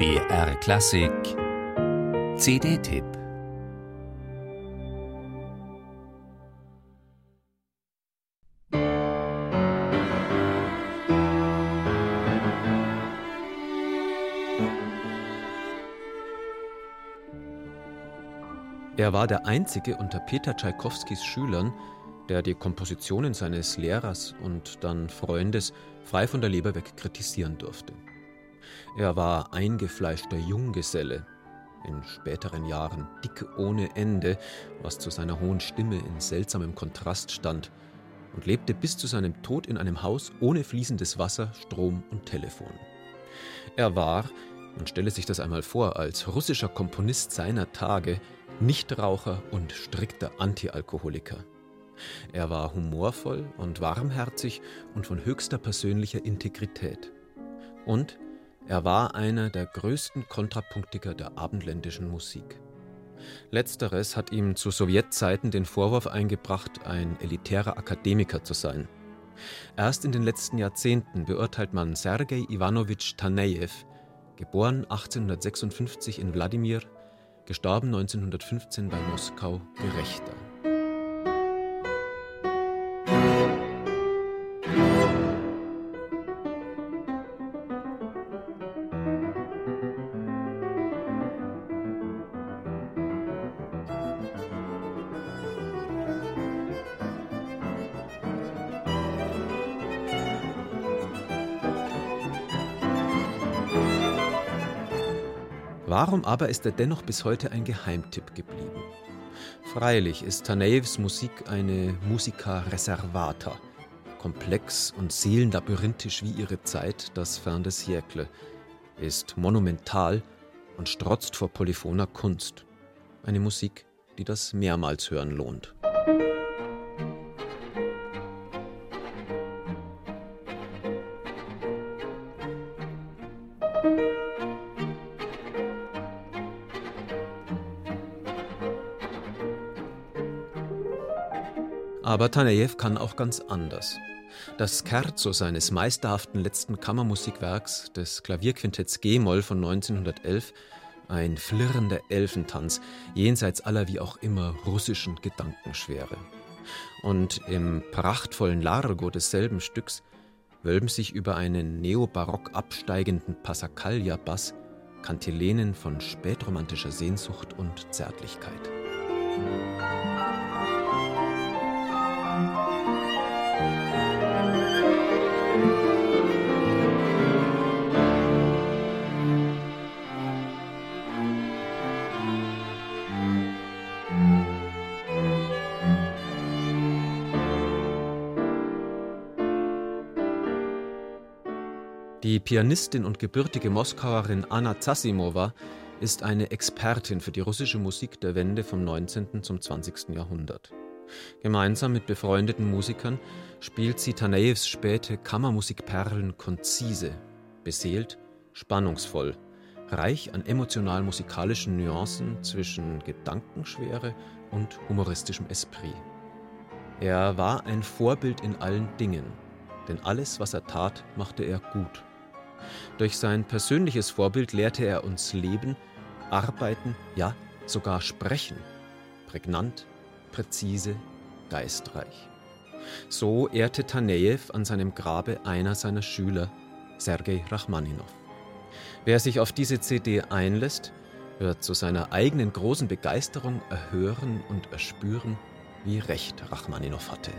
BR Klassik CD-Tipp Er war der einzige unter Peter Tschaikowskis Schülern, der die Kompositionen seines Lehrers und dann Freundes frei von der Leber weg kritisieren durfte. Er war eingefleischter Junggeselle, in späteren Jahren dick ohne Ende, was zu seiner hohen Stimme in seltsamem Kontrast stand, und lebte bis zu seinem Tod in einem Haus ohne fließendes Wasser, Strom und Telefon. Er war, man stelle sich das einmal vor, als russischer Komponist seiner Tage Nichtraucher und strikter Antialkoholiker. Er war humorvoll und warmherzig und von höchster persönlicher Integrität. Und er war einer der größten Kontrapunktiker der abendländischen Musik. Letzteres hat ihm zu Sowjetzeiten den Vorwurf eingebracht, ein elitärer Akademiker zu sein. Erst in den letzten Jahrzehnten beurteilt man Sergei Iwanowitsch Tanejew, geboren 1856 in Wladimir, gestorben 1915 bei Moskau, gerechter. Warum aber ist er dennoch bis heute ein Geheimtipp geblieben? Freilich ist Tanejews Musik eine Musica reservata, komplex und seelenlabyrinthisch wie ihre Zeit, das Fin de siècle, ist monumental und strotzt vor polyphoner Kunst. Eine Musik, die das mehrmals hören lohnt. Aber Tanejew kann auch ganz anders. Das Scherzo seines meisterhaften letzten Kammermusikwerks, des Klavierquintetts G-Moll von 1911, ein flirrender Elfentanz, jenseits aller wie auch immer russischen Gedankenschwere. Und im prachtvollen Largo desselben Stücks wölben sich über einen neobarock absteigenden Passacaglia-Bass Kantilenen von spätromantischer Sehnsucht und Zärtlichkeit. Die Pianistin und gebürtige Moskauerin Anna Zasimova ist eine Expertin für die russische Musik der Wende vom 19. zum 20. Jahrhundert. Gemeinsam mit befreundeten Musikern spielt sie Tanejews späte Kammermusikperlen konzise, beseelt, spannungsvoll, reich an emotional-musikalischen Nuancen zwischen Gedankenschwere und humoristischem Esprit. Er war ein Vorbild in allen Dingen, denn alles, was er tat, machte er gut. Durch sein persönliches Vorbild lehrte er uns leben, arbeiten, ja sogar sprechen, prägnant, präzise, geistreich. So ehrte Tanejew an seinem Grabe einer seiner Schüler, Sergei Rachmaninov. Wer sich auf diese CD einlässt, wird zu seiner eigenen großen Begeisterung erhören und erspüren, wie recht Rachmaninov hatte.